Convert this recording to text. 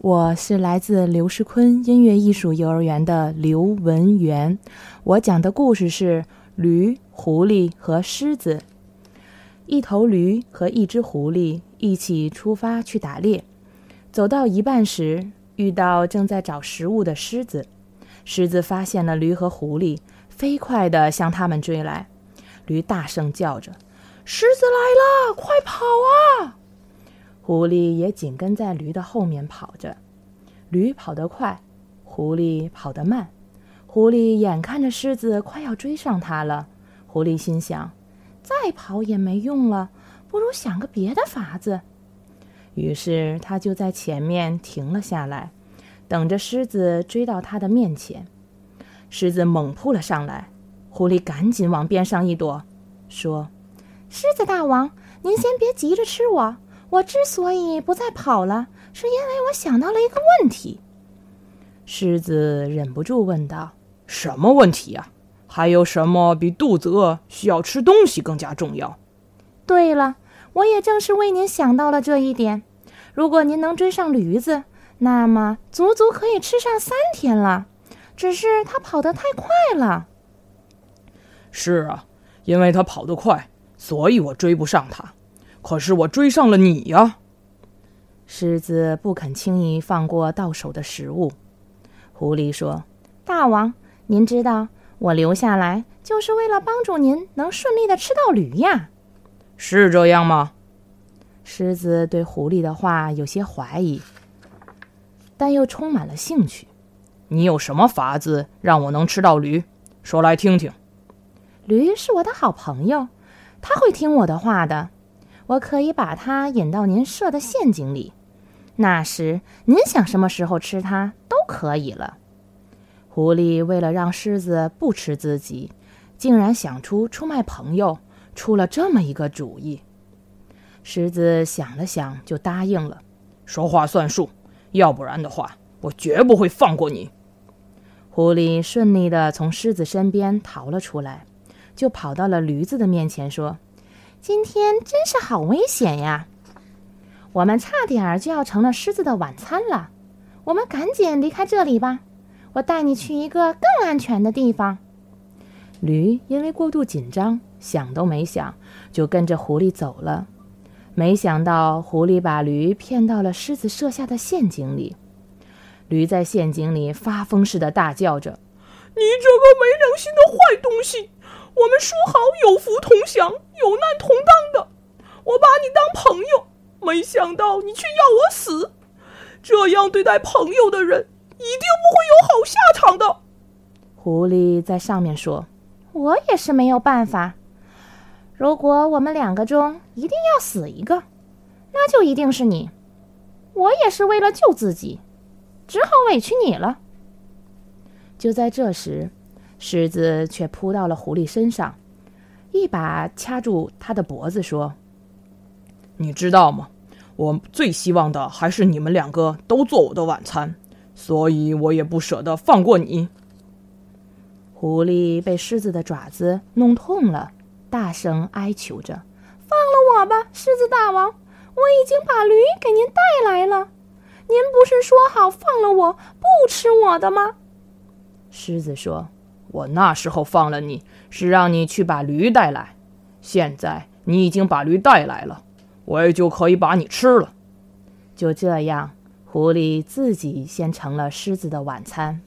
我是来自刘世坤音乐艺术幼儿园的刘文元，我讲的故事是驴、狐狸和狮子。一头驴和一只狐狸一起出发去打猎，走到一半时，遇到正在找食物的狮子。狮子发现了驴和狐狸，飞快地向他们追来。驴大声叫着：“狮子来了，快跑啊！”狐狸也紧跟在驴的后面跑着。驴跑得快，狐狸跑得慢。狐狸眼看着狮子快要追上它了，狐狸心想。再跑也没用了，不如想个别的法子。于是他就在前面停了下来，等着狮子追到他的面前。狮子猛扑了上来，狐狸赶紧往边上一躲，说：“狮子大王，您先别急着吃我。我之所以不再跑了，是因为我想到了一个问题。”狮子忍不住问道：“什么问题呀？”还有什么比肚子饿需要吃东西更加重要？对了，我也正是为您想到了这一点。如果您能追上驴子，那么足足可以吃上三天了。只是它跑得太快了。是啊，因为它跑得快，所以我追不上它。可是我追上了你呀！狮子不肯轻易放过到手的食物。狐狸说：“大王，您知道。”我留下来就是为了帮助您能顺利的吃到驴呀，是这样吗？狮子对狐狸的话有些怀疑，但又充满了兴趣。你有什么法子让我能吃到驴？说来听听。驴是我的好朋友，他会听我的话的。我可以把它引到您设的陷阱里，那时您想什么时候吃它都可以了。狐狸为了让狮子不吃自己，竟然想出出卖朋友，出了这么一个主意。狮子想了想，就答应了，说话算数，要不然的话，我绝不会放过你。狐狸顺利地从狮子身边逃了出来，就跑到了驴子的面前，说：“今天真是好危险呀！我们差点儿就要成了狮子的晚餐了，我们赶紧离开这里吧。”我带你去一个更安全的地方。驴因为过度紧张，想都没想就跟着狐狸走了。没想到狐狸把驴骗到了狮子设下的陷阱里。驴在陷阱里发疯似的大叫着：“你这个没良心的坏东西！我们说好有福同享、有难同当的，我把你当朋友，没想到你却要我死。这样对待朋友的人……”一定不会有好下场的。狐狸在上面说：“我也是没有办法。如果我们两个中一定要死一个，那就一定是你。我也是为了救自己，只好委屈你了。”就在这时，狮子却扑到了狐狸身上，一把掐住他的脖子，说：“你知道吗？我最希望的还是你们两个都做我的晚餐。”所以我也不舍得放过你。狐狸被狮子的爪子弄痛了，大声哀求着：“放了我吧，狮子大王！我已经把驴给您带来了。您不是说好放了我不吃我的吗？”狮子说：“我那时候放了你是让你去把驴带来，现在你已经把驴带来了，我也就可以把你吃了。”就这样。狐狸自己先成了狮子的晚餐。